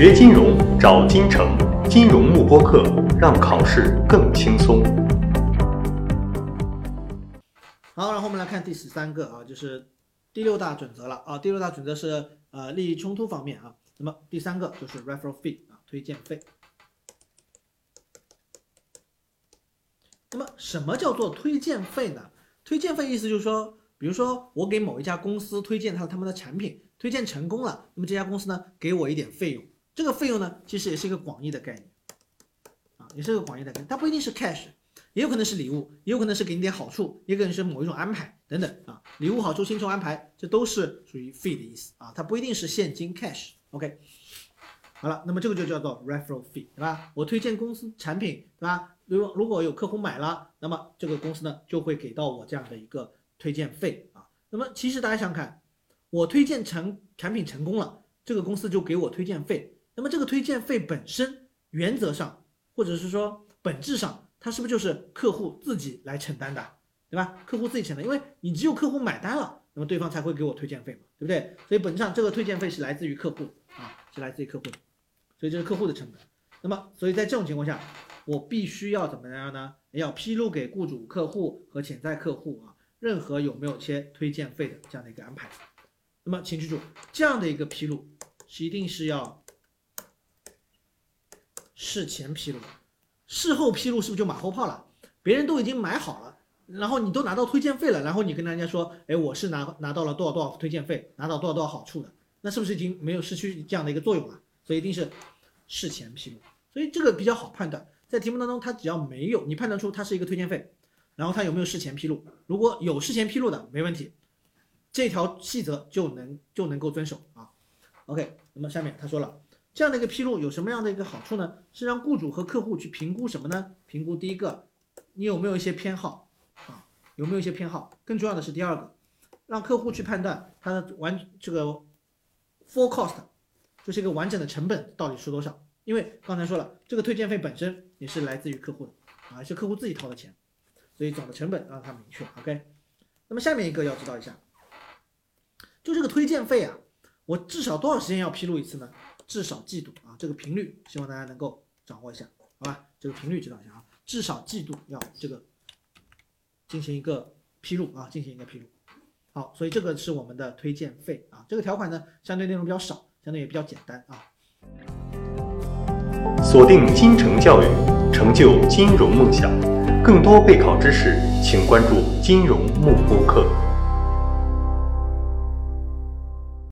学金融找金城，金融慕播课，让考试更轻松。好，然后我们来看第十三个啊，就是第六大准则了啊。第六大准则是呃利益冲突方面啊。那么第三个就是 referral fee 啊，推荐费。那么什么叫做推荐费呢？推荐费意思就是说，比如说我给某一家公司推荐他他们的产品，推荐成功了，那么这家公司呢给我一点费用，这个费用呢其实也是一个广义的概念啊，也是一个广义的概念，它不一定是 cash，也有可能是礼物，也有可能是给你点好处，也可能是某一种安排等等啊，礼物、好处、薪酬安排，这都是属于 fee 的意思啊，它不一定是现金 cash。OK，好了，那么这个就叫做 referral fee，对吧？我推荐公司产品，对吧？如果如果有客户买了，那么这个公司呢就会给到我这样的一个推荐费啊。那么其实大家想想看，我推荐成产品成功了，这个公司就给我推荐费。那么这个推荐费本身原则上或者是说本质上，它是不是就是客户自己来承担的，对吧？客户自己承担，因为你只有客户买单了，那么对方才会给我推荐费嘛，对不对？所以本质上这个推荐费是来自于客户啊，是来自于客户的，所以这是客户的成本。那么所以在这种情况下。我必须要怎么样呢？要披露给雇主、客户和潜在客户啊，任何有没有切推荐费的这样的一个安排。那么，请记住，这样的一个披露是一定是要事前披露，事后披露是不是就马后炮了？别人都已经买好了，然后你都拿到推荐费了，然后你跟人家说，哎，我是拿拿到了多少多少推荐费，拿到多少多少好处的，那是不是已经没有失去这样的一个作用了？所以一定是事前披露，所以这个比较好判断。在题目当中，它只要没有你判断出它是一个推荐费，然后它有没有事前披露，如果有事前披露的，没问题，这条细则就能就能够遵守啊。OK，那么下面他说了，这样的一个披露有什么样的一个好处呢？是让雇主和客户去评估什么呢？评估第一个，你有没有一些偏好啊？有没有一些偏好？更重要的是第二个，让客户去判断它的完这个 full cost，就是一个完整的成本到底是多少。因为刚才说了，这个推荐费本身也是来自于客户的啊，是客户自己掏的钱，所以总的成本让他明确。OK，那么下面一个要知道一下，就这个推荐费啊，我至少多少时间要披露一次呢？至少季度啊，这个频率希望大家能够掌握一下，好吧？这个频率知道一下啊，至少季度要这个进行一个披露啊，进行一个披露。好，所以这个是我们的推荐费啊，这个条款呢相对内容比较少，相对也比较简单啊。锁定金城教育，成就金融梦想。更多备考知识，请关注金融慕播课。